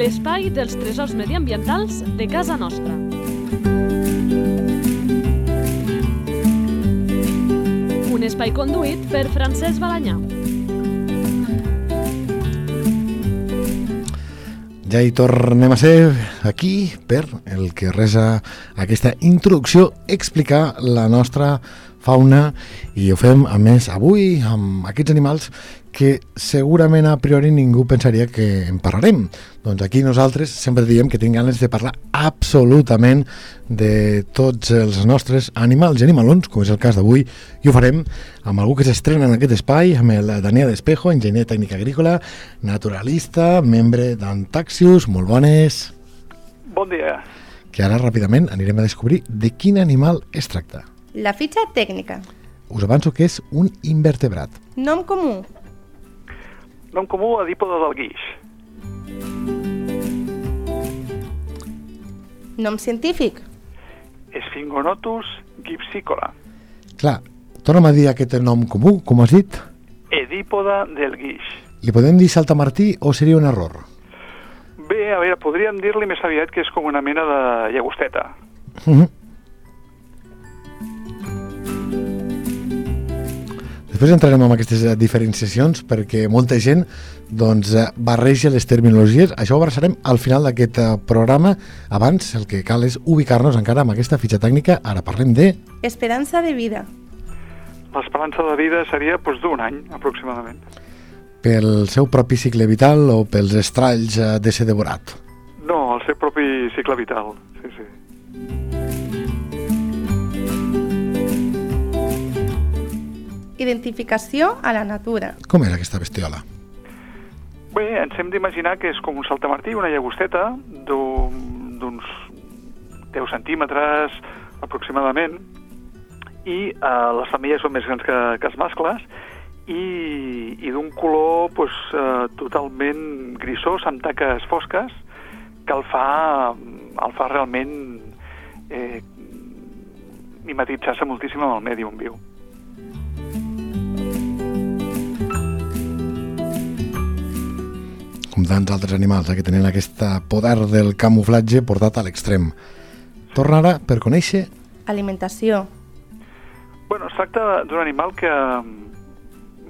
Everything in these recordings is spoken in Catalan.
l'espai dels tresors mediambientals de casa nostra. Un espai conduït per Francesc Balanyà. Ja hi tornem a ser aquí per el que resa aquesta introducció, explicar la nostra fauna i ho fem a més avui amb aquests animals que segurament a priori ningú pensaria que en parlarem. Doncs aquí nosaltres sempre diem que tinc ganes de parlar absolutament de tots els nostres animals i animalons, com és el cas d'avui, i ho farem amb algú que s'estrena en aquest espai, amb el Daniel Espejo, enginyer tècnic agrícola, naturalista, membre d'Antaxius, molt bones. Bon dia. Que ara ràpidament anirem a descobrir de quin animal es tracta. La fitxa tècnica. Us avanço que és un invertebrat. Nom comú. Nom comú adípoda del guix. Nom científic. Sphingonotus gipsicola. Clar, torna'm a dir aquest nom comú, com has dit. Edípoda del guix. Li podem dir saltamartí o seria un error? Bé, a veure, podríem dir-li més aviat que és com una mena de llagosteta. Uh -huh. Després entrarem en aquestes eh, diferenciacions perquè molta gent doncs, eh, barreja les terminologies. Això ho abraçarem al final d'aquest eh, programa. Abans el que cal és ubicar-nos encara amb aquesta fitxa tècnica. Ara parlem de... Esperança de vida. L'esperança de vida seria doncs, d'un any, aproximadament. Pel seu propi cicle vital o pels estralls de ser devorat? No, el seu propi cicle vital, Identificació a la natura. Com era aquesta bestiola? Bé, ens hem d'imaginar que és com un saltamartí, una llagosteta d'uns 10 centímetres aproximadament, i eh, les femelles són més grans que, que els mascles, i, i d'un color pues, eh, totalment grisós, amb taques fosques, que el fa, el fa realment eh, mimetitzar-se moltíssim amb el medi on viu. Com tants altres animals, eh, que tenen aquest poder del camuflatge portat a l'extrem. Torna ara per conèixer... Alimentació. Bueno, es tracta d'un animal que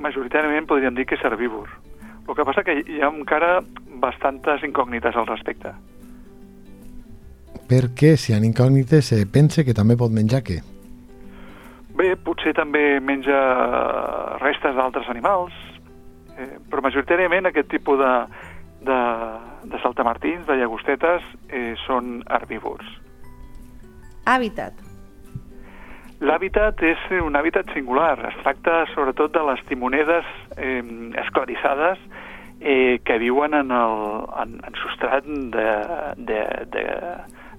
majoritàriament podríem dir que és herbívor. El que passa que hi ha encara bastantes incògnites al respecte. Perquè si hi ha incògnites se pensa que també pot menjar què? Bé, potser també menja restes d'altres animals, eh, però majoritàriament aquest tipus de, de, de saltamartins, de llagostetes, eh, són herbívors. Hàbitat. L'hàbitat és un hàbitat singular. Es tracta sobretot de les timonedes eh, esclarissades eh, que viuen en, el, en, en substrat de, de, de,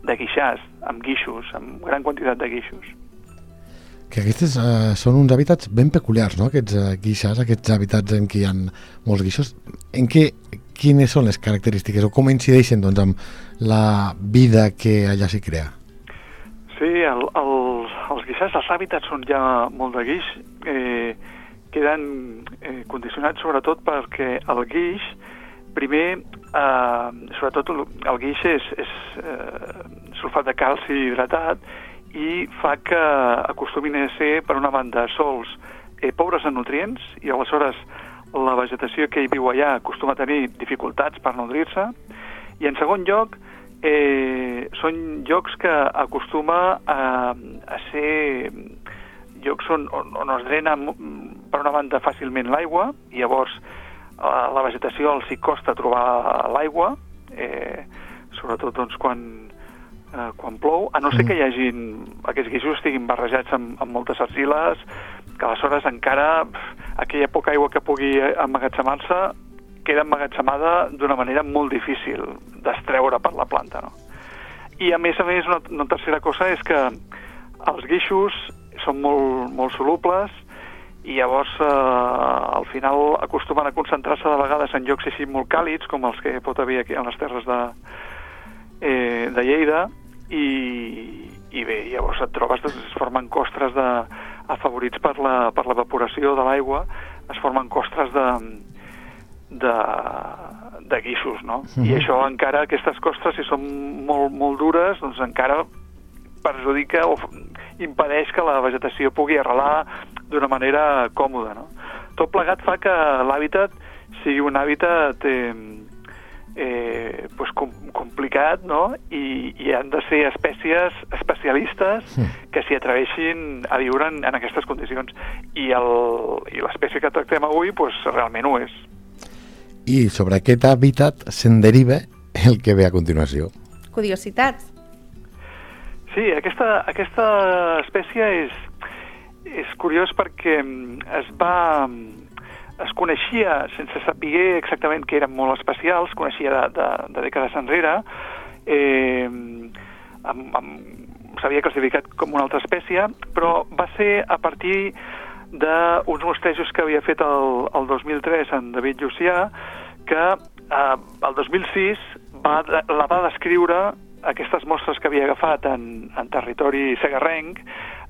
de guixars, amb guixos, amb gran quantitat de guixos. Que aquestes uh, són uns hàbitats ben peculiars, no?, aquests uh, guixars, aquests hàbitats en què hi ha molts guixos. En què, quines són les característiques o com incideixen doncs, amb la vida que allà s'hi crea? Sí, el, el, els guixars, els hàbitats on hi ha molt de guix, eh, queden eh, condicionats sobretot perquè el guix, primer, eh, sobretot el, el guix és, és eh, sulfat de calci hidratat i fa que acostumin a ser, per una banda, sols eh, pobres en nutrients i aleshores la vegetació que hi viu allà acostuma a tenir dificultats per nodrir-se i en segon lloc eh, són llocs que acostuma a, a ser llocs on, on, on es drena per una banda fàcilment l'aigua i llavors a la vegetació els hi costa trobar l'aigua eh, sobretot doncs, quan, eh, quan plou, a no ser que hi hagin aquests guixos estiguin barrejats amb, amb moltes argiles, que aleshores encara aquella poca aigua que pugui emmagatzemar-se queda emmagatzemada d'una manera molt difícil d'estreure per la planta. No? I a més a més, una, una tercera cosa és que els guixos són molt, molt solubles i llavors eh, al final acostumen a concentrar-se de vegades en llocs així molt càlids com els que pot haver aquí en les terres de, eh, de Lleida i, i bé, llavors et trobes, doncs, es formen costres de, afavorits per la, per l'evaporació de l'aigua, es formen costres de, de, de guixos, no? Mhm. I això encara, aquestes costes, si són molt, molt dures, doncs encara perjudica o impedeix que la vegetació pugui arrelar d'una manera còmoda, no? Tot plegat fa que l'hàbitat sigui un hàbitat eh, eh, pues com, complicat, no? I, I han de ser espècies especialistes que s'hi atreveixin a viure en, en aquestes condicions. I el- i l'espècie que tractem avui, pues, realment ho és. I sobre aquest hàbitat se'n deriva el que ve a continuació. Curiositats. Sí, aquesta, aquesta espècie és, és curiós perquè es va... es coneixia, sense saber exactament que eren molt especials, es coneixia de, de, de dècades enrere, eh, amb, amb, s'havia classificat com una altra espècie, però va ser a partir d'uns mostejos que havia fet el, el 2003 en David Llucià, que eh, el 2006 va, la va descriure aquestes mostres que havia agafat en, en territori segarrenc,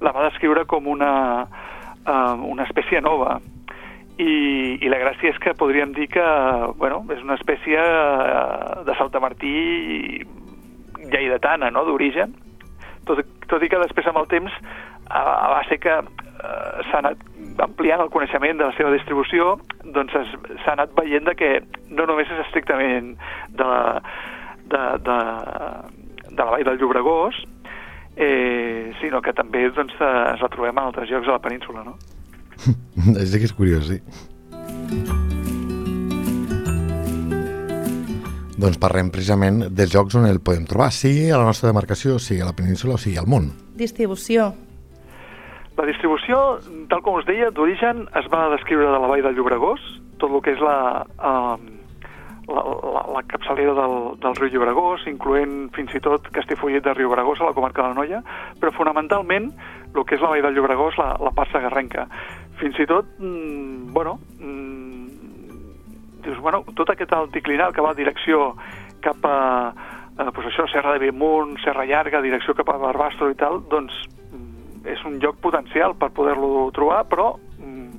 la va descriure com una, uh, una espècie nova. I, I la gràcia és que podríem dir que bueno, és una espècie uh, de saltamartí lleidatana, no?, d'origen, tot, tot i que després amb el temps a, a base que eh, s'ha anat ampliant el coneixement de la seva distribució, doncs s'ha anat veient de que no només és estrictament de la, de, de, de la vall del Llobregós, eh, sinó que també doncs, eh, ens la trobem en altres llocs de la península, no? és que és curiós, sí. Doncs parlem precisament dels llocs on el podem trobar, sigui a la nostra demarcació, sigui a la península o sigui al món. Distribució. La distribució, tal com us deia, d'origen es va descriure de la vall del Llobregós, tot el que és la, eh, la, la, la capçalera del, del riu Llobregós, incloent fins i tot Castellfollit de Riubregós a la comarca de la Noia, però fonamentalment el que és la vall del Llobregós, la, la part sagarrenca. Fins i tot, mm, bueno, mm, dius, bueno, tot aquest anticlinal que va direcció cap a, eh, pues això, Serra de Bemunt, Serra Llarga, direcció cap a Barbastro i tal, doncs mm, és un lloc potencial per poder-lo trobar, però mm,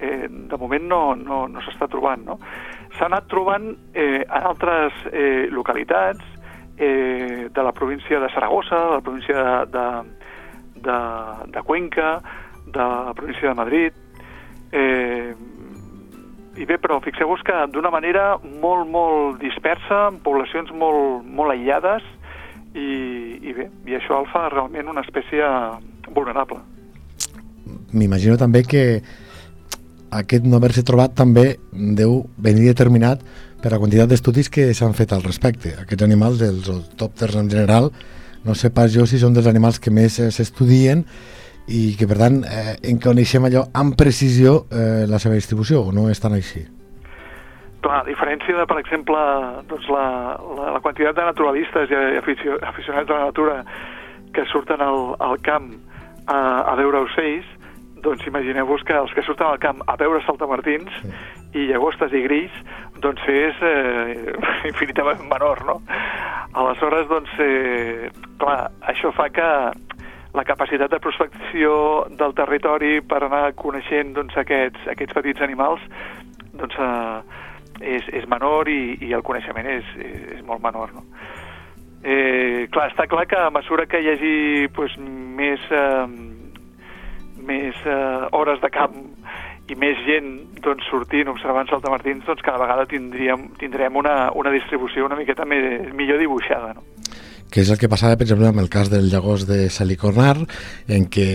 eh, de moment no, no, no s'està trobant, no? S'ha anat trobant eh, en altres eh, localitats eh, de la província de Saragossa, de la província de, de, de, de Cuenca, de la província de Madrid, eh, i bé, però fixeu-vos que d'una manera molt, molt dispersa, en poblacions molt, molt aïllades, i, i bé, i això el fa realment una espècie vulnerable. M'imagino també que aquest no haver-se trobat també deu venir determinat per la quantitat d'estudis que s'han fet al respecte. Aquests animals, els autòpters en general, no sé pas jo si són dels animals que més eh, s'estudien i que per tant eh, en coneixem allò amb precisió eh, la seva distribució o no és tan així? Clar, a diferència de, per exemple, doncs la, la, la quantitat de naturalistes i aficio, aficionats a la natura que surten al, al camp a, a veure ocells, doncs imagineu-vos que els que surten al camp a veure saltamartins sí. i llagostes i grills, doncs és eh, infinitament menor, no? Aleshores, doncs, eh, clar, això fa que la capacitat de prospecció del territori per anar coneixent doncs, aquests, aquests petits animals doncs, eh, és, és menor i, i el coneixement és, és, és molt menor. No? Eh, clar, està clar que a mesura que hi hagi pues, més, eh, més eh, hores de camp i més gent doncs, sortint, observant saltamartins, doncs cada vegada tindríem, tindrem una, una distribució una miqueta més, millor dibuixada. No? Que és el que passava, per exemple, amb el cas del llagós de Salicornar, en què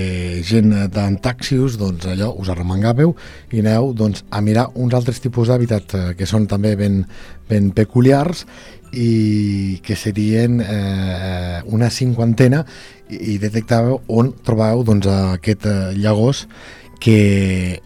gent d'Antaxius, doncs allò, us arremangàveu i aneu doncs, a mirar uns altres tipus d'hàbitat eh, que són també ben, ben peculiars i que serien eh, una cinquantena i, detectàveu on trobàveu doncs, aquest eh, llagós que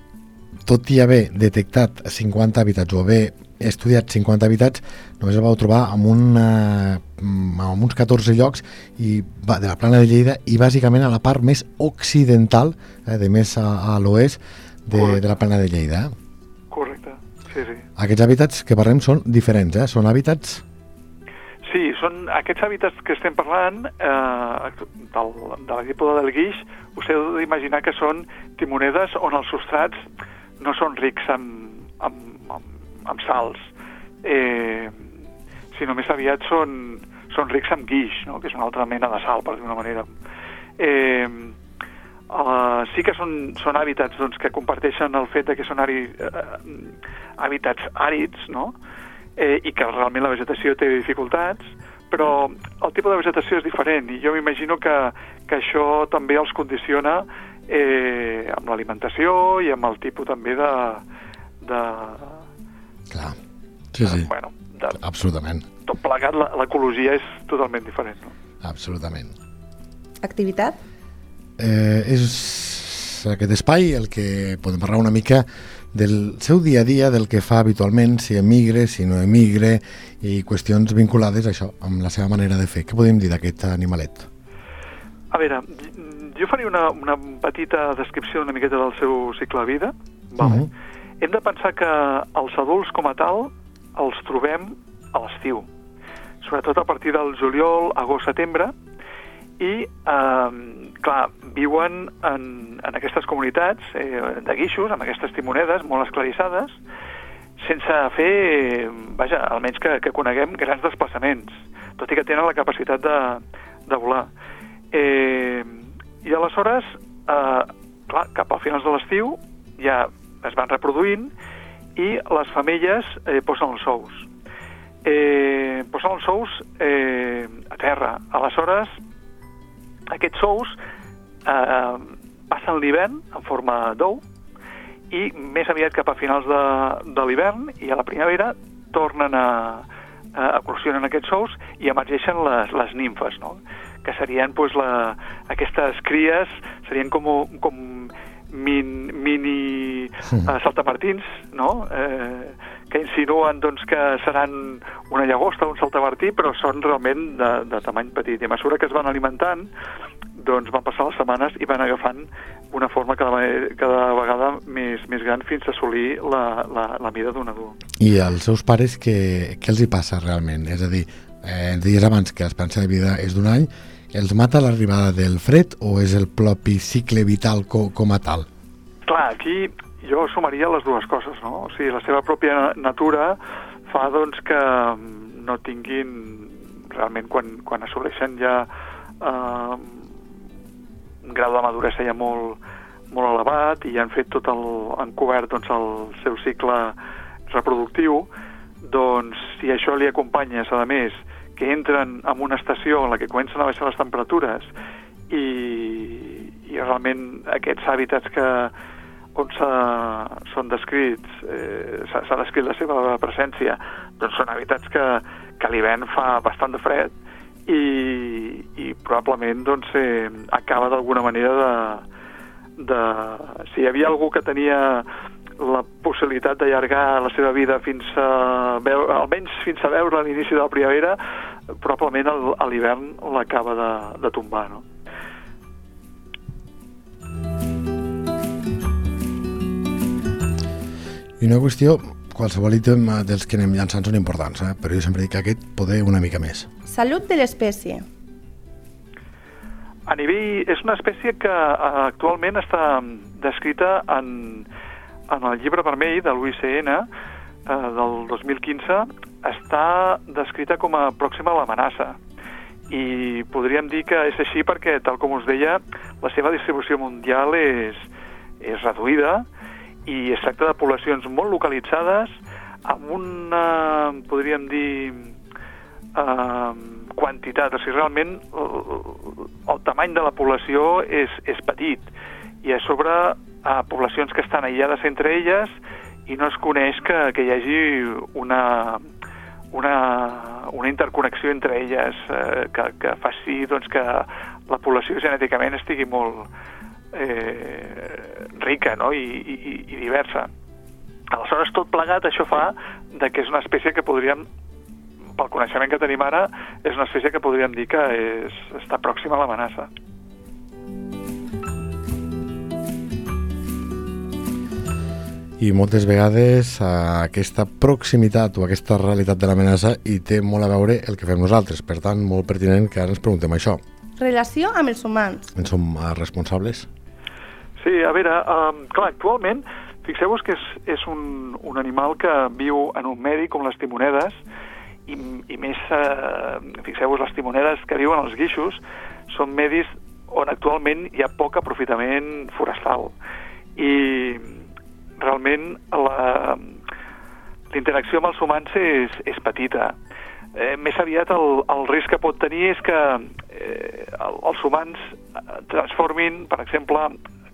tot i haver detectat 50 hàbitats o haver estudiat 50 habitats, només el vau trobar amb, una, amb uns 14 llocs i va, de la plana de Lleida i bàsicament a la part més occidental, eh, de més a, a l'oest de, de la plana de Lleida. Correcte, sí, sí. Aquests hàbitats que parlem són diferents, eh? són hàbitats... Sí, són aquests hàbitats que estem parlant eh, del, de la dípoda del guix, us heu d'imaginar que són timonedes on els substrats no són rics en, en, en amb sals, eh, sinó més aviat són, són rics amb guix, no? que és una altra mena de sal, per dir una manera. Eh, uh, sí que són, són hàbitats doncs, que comparteixen el fet de que són àri, uh, hàbitats àrids, no? eh, i que realment la vegetació té dificultats, però el tipus de vegetació és diferent i jo m'imagino que, que això també els condiciona eh, amb l'alimentació i amb el tipus també de... de Clar, sí, sí, bueno, de, absolutament, tot plegat, la- l'ecologia és totalment diferent. No? absolutament. Activitat? Eh, és aquest espai el que podem parlar una mica del seu dia a dia, del que fa habitualment, si emigre, si no emigre, i qüestions vinculades a això, amb la seva manera de fer. Què podem dir d'aquest animalet? A veure, jo faria una, una petita descripció una miqueta del seu cicle de vida. Vale? Mhm. Hem de pensar que els adults com a tal els trobem a l'estiu, sobretot a partir del juliol, agost, setembre, i, eh, clar, viuen en, en aquestes comunitats eh, de guixos, amb aquestes timonedes molt esclarissades, sense fer, vaja, almenys que, que coneguem grans desplaçaments, tot i que tenen la capacitat de, de volar. Eh, I aleshores, eh, clar, cap al finals de l'estiu ja es van reproduint i les femelles eh, posen els ous. Eh, posen els ous eh, a terra. Aleshores, aquests ous eh, passen l'hivern en forma d'ou i més aviat cap a finals de, de l'hivern i a la primavera tornen a, a eclosionen aquests ous i emergeixen les, les nimfes, no? que serien pues, la, aquestes cries, serien com, com min, mini uh, saltamartins, no? Eh, que insinuen doncs, que seran una llagosta, un saltamartí, però són realment de, de tamany petit. I a mesura que es van alimentant, doncs van passar les setmanes i van agafant una forma cada, cada vegada més, més gran fins a assolir la, la, la mida d'un adult. I als seus pares, què, què els hi passa realment? És a dir, eh, deies abans que l'esperança de vida és d'un any, els mata l'arribada del fred o és el propi cicle vital co, com a tal? Clar, aquí jo sumaria les dues coses, no? O sigui, la seva pròpia na- natura fa doncs que mm, no tinguin realment quan, quan assoleixen ja eh, un grau de maduresa ja molt, molt elevat i han fet tot el, han cobert doncs, el seu cicle reproductiu, doncs si això li acompanyes, a més, que entren en una estació en la que comencen a baixar les temperatures i, i realment aquests hàbitats que on són descrits, eh, s'ha descrit la seva presència, doncs són hàbitats que, que a l'hivern fa bastant de fred i, i probablement doncs, eh, acaba d'alguna manera de, de... Si hi havia algú que tenia la possibilitat d'allargar la seva vida fins a veure, almenys fins a veure l'inici de la primavera, probablement a l'hivern l'acaba de, de tombar, no? I una qüestió, qualsevol ítem eh, dels que anem llançant són importants, eh? però jo sempre dic que aquest poder una mica més. Salut de l'espècie. A nivell... És una espècie que eh, actualment està descrita en, en el llibre vermell de l'UICN eh, del 2015 està descrita com a pròxima a l'amenaça i podríem dir que és així perquè, tal com us deia, la seva distribució mundial és, és reduïda i es tracta de poblacions molt localitzades amb una, podríem dir, eh, quantitat. O sigui, realment el, el tamany de la població és, és petit i a sobre a poblacions que estan aïllades entre elles i no es coneix que, que hi hagi una, una, una interconnexió entre elles eh, que, que faci doncs, que la població genèticament estigui molt eh, rica no? I, i, i diversa. Aleshores, tot plegat, això fa de que és una espècie que podríem, pel coneixement que tenim ara, és una espècie que podríem dir que és, està pròxima a l'amenaça. I moltes vegades aquesta proximitat o aquesta realitat de l'amenaça hi té molt a veure el que fem nosaltres. Per tant, molt pertinent que ara ens preguntem això. Relació amb els humans. En som eh, responsables? Sí, a veure, um, clar, actualment Fixeu-vos que és, és un, un animal que viu en un medi com les timonedes i, i més, eh, fixeu-vos, les timonedes que viuen als guixos són medis on actualment hi ha poc aprofitament forestal. I realment la, l'interacció amb els humans és, és petita. Eh, més aviat el, el risc que pot tenir és que eh, els humans transformin, per exemple,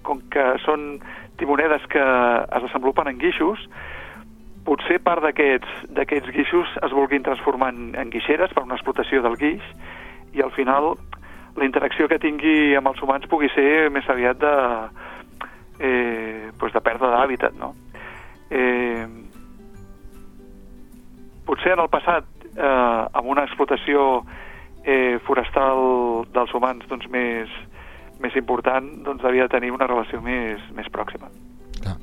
com que són timonedes que es desenvolupen en guixos, potser part d'aquests guixos es vulguin transformar en, en guixeres per una explotació del guix i al final la interacció que tingui amb els humans pugui ser més aviat de, eh, pues de pèrdua d'hàbitat, no? Eh, potser en el passat, eh, amb una explotació eh, forestal dels humans doncs, més, més important, doncs havia de tenir una relació més, més pròxima. Clar.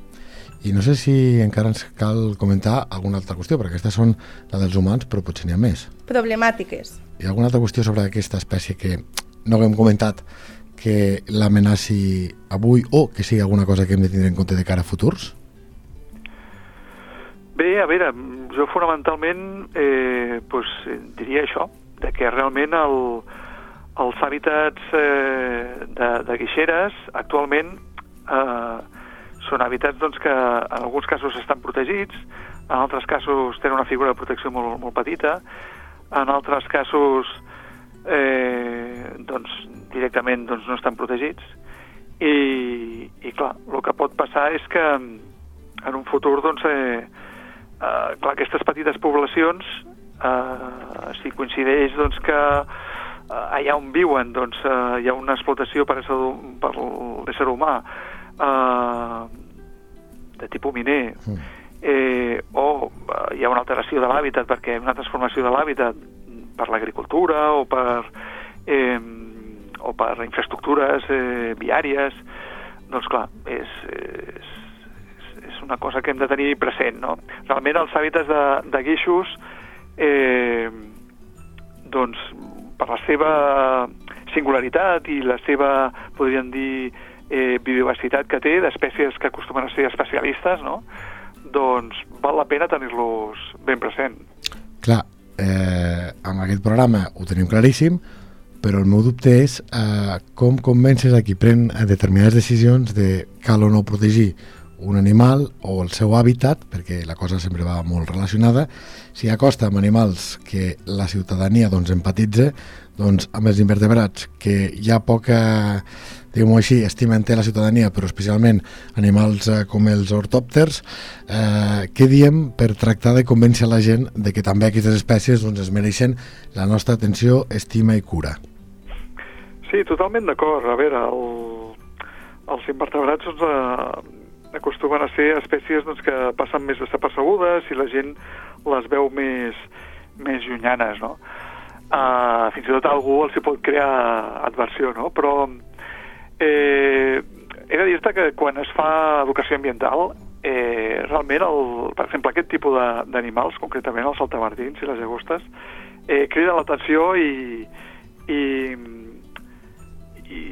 I no sé si encara ens cal comentar alguna altra qüestió, perquè aquestes són la dels humans, però potser n'hi ha més. Problemàtiques. Hi ha alguna altra qüestió sobre aquesta espècie que no haguem comentat que l'amenaci avui o que sigui alguna cosa que hem de tindre en compte de cara a futurs? Bé, a veure, jo fonamentalment eh, pues, diria això, de que realment el, els hàbitats eh, de, de guixeres actualment eh, són hàbitats doncs, que en alguns casos estan protegits, en altres casos tenen una figura de protecció molt, molt petita, en altres casos eh, doncs, directament doncs, no estan protegits i, i clar, el que pot passar és que en un futur doncs, eh, eh, clar, aquestes petites poblacions eh, si coincideix doncs, que eh, allà on viuen doncs, eh, hi ha una explotació per, ésser, per l'ésser humà eh, de tipus miner mm. eh, o eh, hi ha una alteració de l'hàbitat perquè una transformació de l'hàbitat per l'agricultura o per eh, o per infraestructures eh, viàries, doncs clar, és, és, és una cosa que hem de tenir present, no? Realment els hàbitats de, de guixos, eh, doncs, per la seva singularitat i la seva, podríem dir, eh, biodiversitat que té, d'espècies que acostumen a ser especialistes, no? doncs val la pena tenir-los ben present. Clar, eh, amb aquest programa ho tenim claríssim, però el meu dubte és eh, com convences a qui pren determinades decisions de cal o no protegir un animal o el seu hàbitat, perquè la cosa sempre va molt relacionada, si acosta amb animals que la ciutadania doncs, empatitza, doncs amb els invertebrats, que hi ha poca diguem-ho així, estimen té la ciutadania, però especialment animals eh, com els ortòpters, eh, què diem per tractar de convèncer la gent de que també aquestes espècies doncs, es mereixen la nostra atenció, estima i cura? Sí, totalment d'acord. A veure, el, els invertebrats doncs, eh, acostumen a ser espècies doncs, que passen més desapercebudes i la gent les veu més, més llunyanes, no? Uh, fins i tot algú els hi pot crear adversió, no? Però Eh, he de dir-te que quan es fa educació ambiental, eh, realment, el, per exemple, aquest tipus d'animals, concretament els saltamartins i les llagostes, eh, criden l'atenció i, i, i,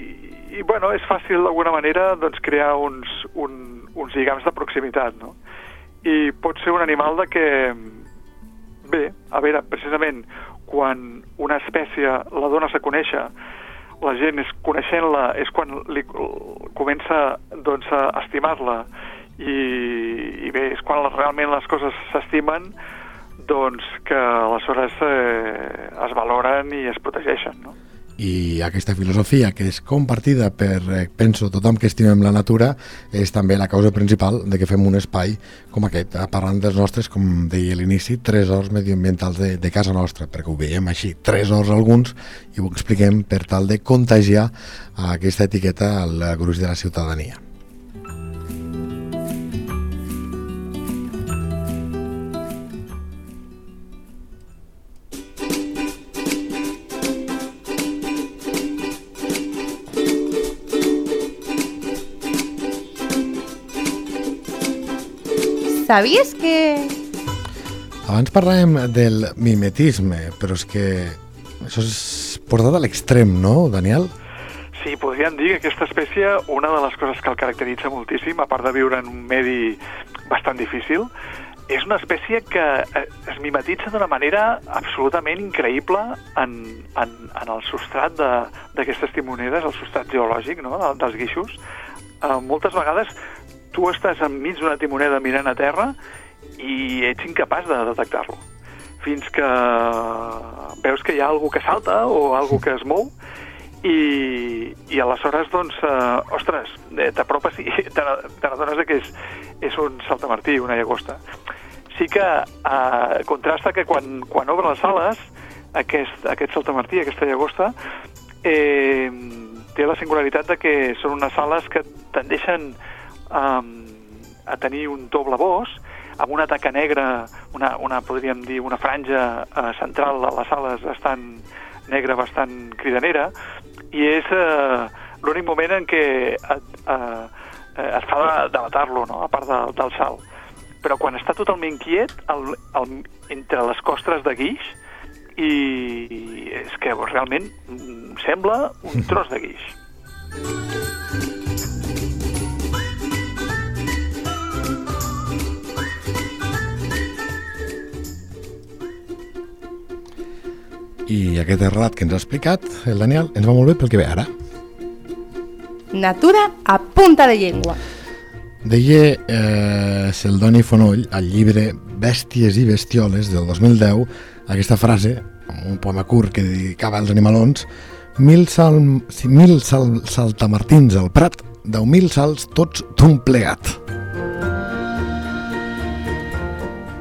i, bueno, és fàcil d'alguna manera doncs, crear uns, un, uns lligams de proximitat, no? I pot ser un animal de que, bé, a veure, precisament quan una espècie la dones a conèixer la gent és coneixent-la és quan li comença doncs, a estimar-la i, i bé, és quan realment les coses s'estimen doncs que aleshores eh, es valoren i es protegeixen, no? I aquesta filosofia que és compartida per, eh, penso, tothom que estimem la natura és també la causa principal de que fem un espai com aquest, eh, parlant dels nostres, com deia a l'inici, tresors medioambientals de, de casa nostra, perquè ho veiem així, tresors alguns, i ho expliquem per tal de contagiar aquesta etiqueta al gruix de la ciutadania. Sabies que... Abans parlàvem del mimetisme, però és que això és portat a l'extrem, no, Daniel? Sí, podríem dir que aquesta espècie, una de les coses que el caracteritza moltíssim, a part de viure en un medi bastant difícil, és una espècie que eh, es mimetitza d'una manera absolutament increïble en, en, en el substrat de- d'aquestes timonedes, el substrat geològic no? de- dels guixos. Eh, moltes vegades tu estàs enmig d'una timoneda mirant a terra i ets incapaç de detectar-lo fins que veus que hi ha algú que salta o algú que es mou i, i aleshores, doncs, eh, ostres, eh, t'apropes i te n'adones que és, és un saltamartí, una llagosta. Sí que eh, contrasta que quan, quan obre les ales, aquest, aquest saltamartí, aquesta llagosta, eh, té la singularitat de que són unes ales que tendeixen um, a tenir un to blavós, amb una taca negra, una, una podríem dir, una franja eh, central a les ales bastant negra, bastant cridanera, i és eh, l'únic moment en què et, eh, eh, es fa de- delatar-lo, no? a part de, del salt. Però quan està totalment quiet, el, el, entre les costres de guix, i és que realment mm, sembla un tros de guix. I aquest relat que ens ha explicat el Daniel ens va molt bé pel que ve ara. Natura a punta de llengua. Deia eh, Celdoni Fonoll al llibre Bèsties i bestioles del 2010 aquesta frase, un poema curt que dedicava als animalons mil, sal, mil sal, saltamartins al prat, deu mil salts tots d'un plegat.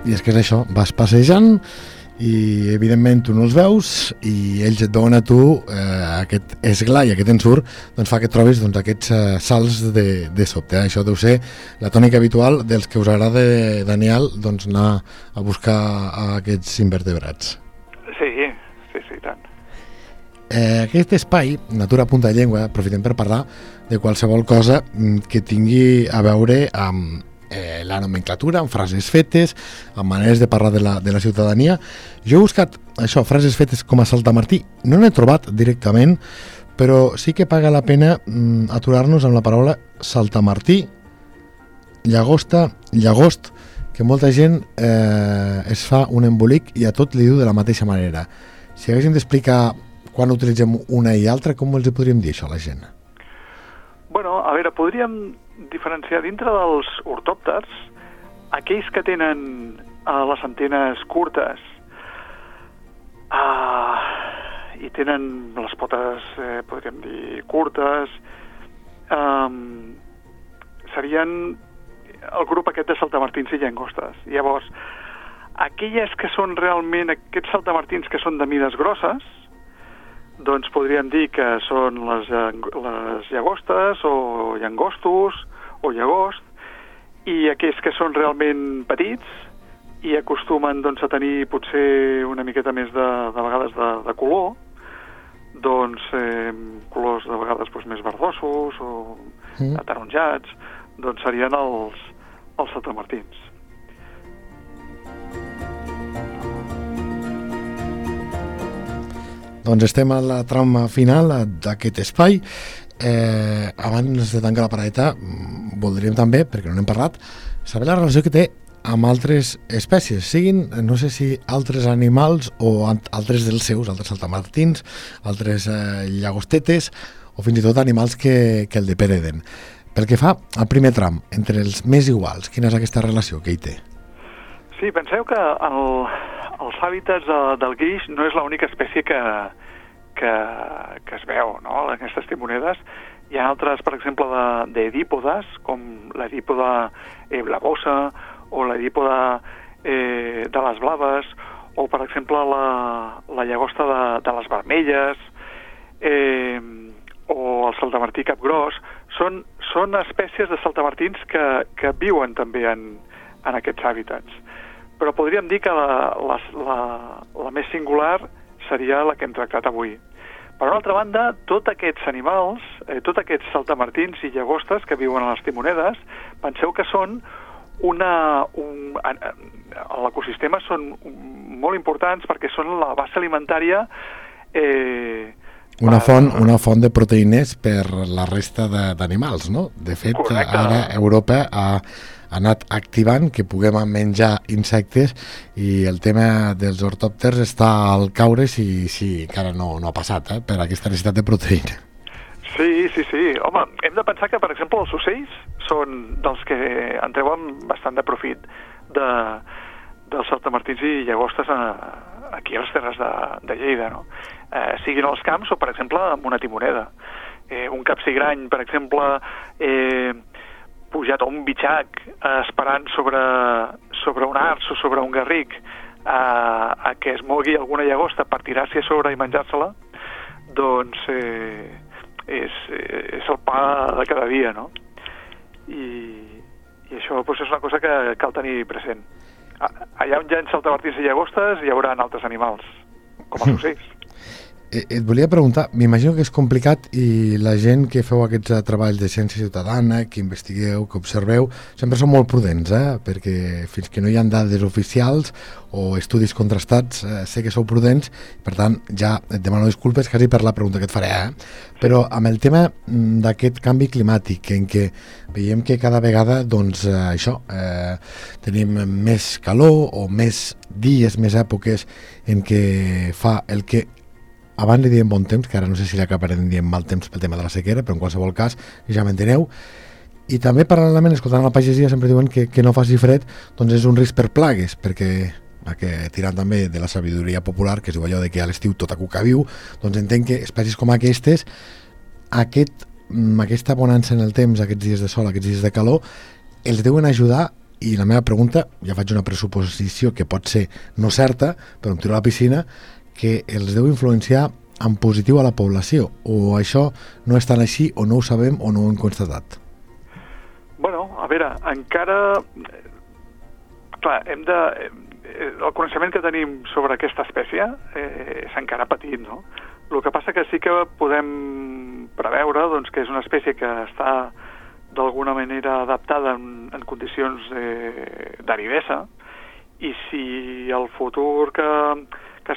I és que és això, vas passejant i evidentment tu no els veus i ells et veuen a tu eh, aquest esglai, aquest ensurt doncs fa que trobis doncs, aquests eh, salts de, de sobte. Eh? Això deu ser la tònica habitual dels que us agrada, Daniel, doncs anar a buscar a aquests invertebrats. Sí, sí, sí, tant. Eh, aquest espai, Natura Punta de Llengua, aprofitem per parlar de qualsevol cosa mm, que tingui a veure amb eh, la nomenclatura, amb frases fetes, amb maneres de parlar de la, de la ciutadania. Jo he buscat això, frases fetes com a saltamartí. No n'he trobat directament, però sí que paga la pena mm, aturar-nos amb la paraula saltamartí, llagosta, llagost, que molta gent eh, es fa un embolic i a tot li diu de la mateixa manera. Si haguéssim d'explicar quan utilitzem una i altra, com els podríem dir això a la gent? Bueno, a veure, podríem diferenciar dintre dels ortòpters aquells que tenen uh, les antenes curtes uh, i tenen les potes, eh, podríem dir, curtes, um, serien el grup aquest de saltamartins i llangostes. Llavors, aquelles que són realment, aquests saltamartins que són de mides grosses, doncs podríem dir que són les, llang- les llagostes o llangostos o llagost i aquells que són realment petits i acostumen doncs, a tenir potser una miqueta més de, de vegades de, de color doncs eh, colors de vegades doncs, més verdosos o Mm. ataronjats doncs serien els, els saltamartins. Doncs estem a la trama final d'aquest espai. Eh, abans de tancar la paradeta, voldríem també, perquè no n'hem parlat, saber la relació que té amb altres espècies, siguin, no sé si altres animals o altres dels seus, altres saltamartins, altres eh, llagostetes o fins i tot animals que, que el depreden. Pel que fa al primer tram, entre els més iguals, quina és aquesta relació que hi té? Sí, penseu que el, els hàbitats de, del guix no és l'única espècie que, que, que es veu no? en aquestes timonedes. Hi ha altres, per exemple, de- d'edípodes, com l'edípoda eh, blavosa o l'edípoda eh, de les blaves, o, per exemple, la, la llagosta de, de les vermelles, eh, o el saltamartí capgros, són, són espècies de saltamartins que, que viuen també en, en aquests hàbitats. Però podríem dir que la, la, la, la més singular seria la que hem tractat avui. Per una altra banda, tots aquests animals, eh, tots aquests saltamartins i llagostes que viuen a les timonedes, penseu que són una... Un, a, a l'ecosistema són molt importants perquè són la base alimentària eh, Una font, una font de proteïnes per la resta d'animals, no? De fet, Correcte. ara Europa ha anat activant que puguem menjar insectes i el tema dels ortòpters està al caure si, si encara no, no ha passat, eh? per aquesta necessitat de proteïna. Sí, sí, sí. Home, hem de pensar que, per exemple, els ocells són dels que en treuen bastant de profit de, dels saltamartins i llagostes a, aquí a les terres de, de Lleida, no? Eh, siguin als camps o, per exemple, amb una timoneda. Eh, un capsigrany, per exemple, eh, pujat a un bitxac eh, esperant sobre, sobre un arç o sobre un garric a, a que es mogui alguna llagosta per tirar-s'hi a sobre i menjar-se-la, doncs eh, és, eh, és el pa de cada dia, no? I, i això doncs, és una cosa que cal tenir present. Allà on hi ha saltamartins i llagostes hi haurà altres animals, com els ocells. Eh, Et volia preguntar, m'imagino que és complicat i la gent que feu aquests eh, treballs de ciència ciutadana, que investigueu, que observeu, sempre són molt prudents, eh? perquè fins que no hi ha dades oficials o estudis contrastats, eh, sé que sou prudents, per tant, ja et demano disculpes quasi per la pregunta que et faré, eh? però amb el tema mm, d'aquest canvi climàtic, en què veiem que cada vegada, doncs, eh, això, eh, tenim més calor o més dies, més èpoques en què fa el que abans li diem bon temps, que ara no sé si l'acabarem dient mal temps pel tema de la sequera, però en qualsevol cas ja m'enteneu. I també paral·lelament, escoltant la pagesia, sempre diuen que, que no faci fred, doncs és un risc per plagues, perquè que tirant també de la sabidoria popular, que es diu allò de que a l'estiu tot a cuca viu, doncs entenc que espècies com aquestes, aquest, mm, aquesta bonança en el temps, aquests dies de sol, aquests dies de calor, els deuen ajudar i la meva pregunta, ja faig una pressuposició que pot ser no certa, però em tiro a la piscina, que els deu influenciar en positiu a la població, o això no és tan així, o no ho sabem, o no ho hem constatat. Bueno, a veure, encara... Clar, hem de... eh, El coneixement que tenim sobre aquesta espècie eh, és encara petit, no? El que passa que sí que podem preveure doncs, que és una espècie que està d'alguna manera adaptada en, en condicions eh, d'aridesa i si el futur que,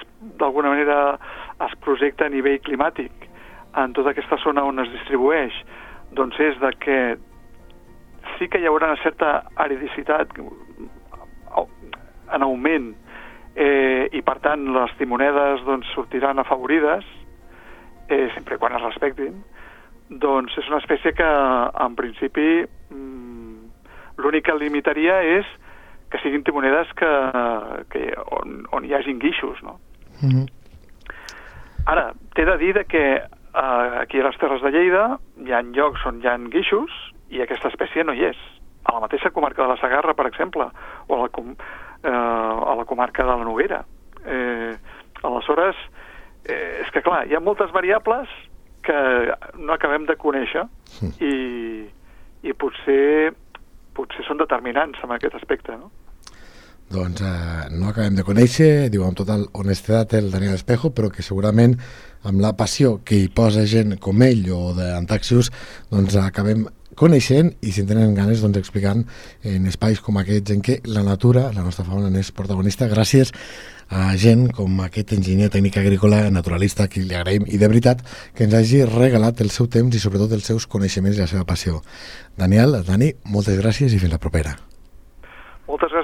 que d'alguna manera es projecta a nivell climàtic en tota aquesta zona on es distribueix. Doncs és de que sí que hi haurà una certa aridicitat en augment eh, i per tant les timonedes doncs, sortiran afavorides eh, sempre quan es respectin. Doncs és una espècie que en principi mm, l'únic que limitaria és que siguin timonedes que, que on, on hi hagin guixos no? Mm -hmm. Ara, t'he de dir que eh, aquí a les Terres de Lleida hi ha llocs on hi ha guixos i aquesta espècie no hi és. A la mateixa comarca de la Sagarra, per exemple, o a la, com, eh, a la comarca de la Noguera. Eh, aleshores, eh, és que clar, hi ha moltes variables que no acabem de conèixer i, i potser, potser són determinants en aquest aspecte, no? Doncs eh, no acabem de conèixer, diu amb total honestedat el Daniel Espejo, però que segurament amb la passió que hi posa gent com ell o d'Antaxius, doncs acabem coneixent i si en tenen ganes doncs explicant en espais com aquests en què la natura, la nostra fauna n'és protagonista gràcies a gent com aquest enginyer tècnic agrícola naturalista que li agraïm i de veritat que ens hagi regalat el seu temps i sobretot els seus coneixements i la seva passió. Daniel, Dani, moltes gràcies i fins la propera. Moltes gràcies